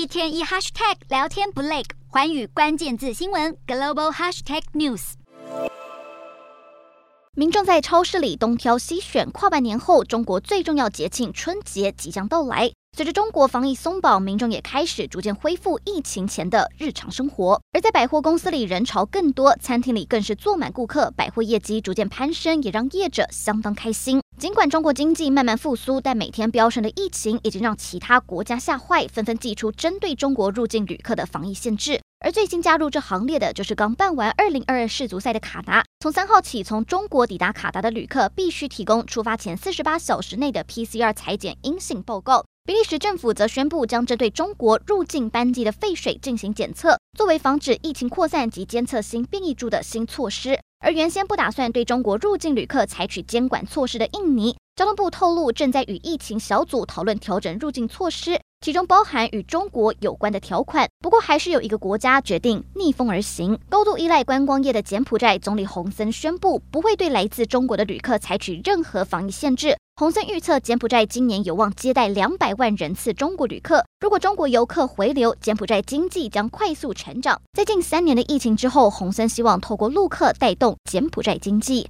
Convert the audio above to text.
一天一 hashtag 聊天不累，寰宇关键字新闻 global hashtag news。民众在超市里东挑西选，跨半年后，中国最重要节庆春节即将到来。随着中国防疫松绑，民众也开始逐渐恢复疫情前的日常生活。而在百货公司里人潮更多，餐厅里更是坐满顾客，百货业绩逐渐攀升，也让业者相当开心。尽管中国经济慢慢复苏，但每天飙升的疫情已经让其他国家吓坏，纷纷祭出针对中国入境旅客的防疫限制。而最新加入这行列的，就是刚办完二零二二世足赛的卡达。从三号起，从中国抵达卡达的旅客必须提供出发前四十八小时内的 PCR 裁剪阴性报告。比利时政府则宣布将针对中国入境班机的废水进行检测，作为防止疫情扩散及监测新变异株的新措施。而原先不打算对中国入境旅客采取监管措施的印尼，交通部透露正在与疫情小组讨论调整入境措施。其中包含与中国有关的条款，不过还是有一个国家决定逆风而行。高度依赖观光业的柬埔寨总理洪森宣布，不会对来自中国的旅客采取任何防疫限制。洪森预测，柬埔寨今年有望接待两百万人次中国旅客。如果中国游客回流，柬埔寨经济将快速成长。在近三年的疫情之后，洪森希望透过陆客带动柬埔寨经济。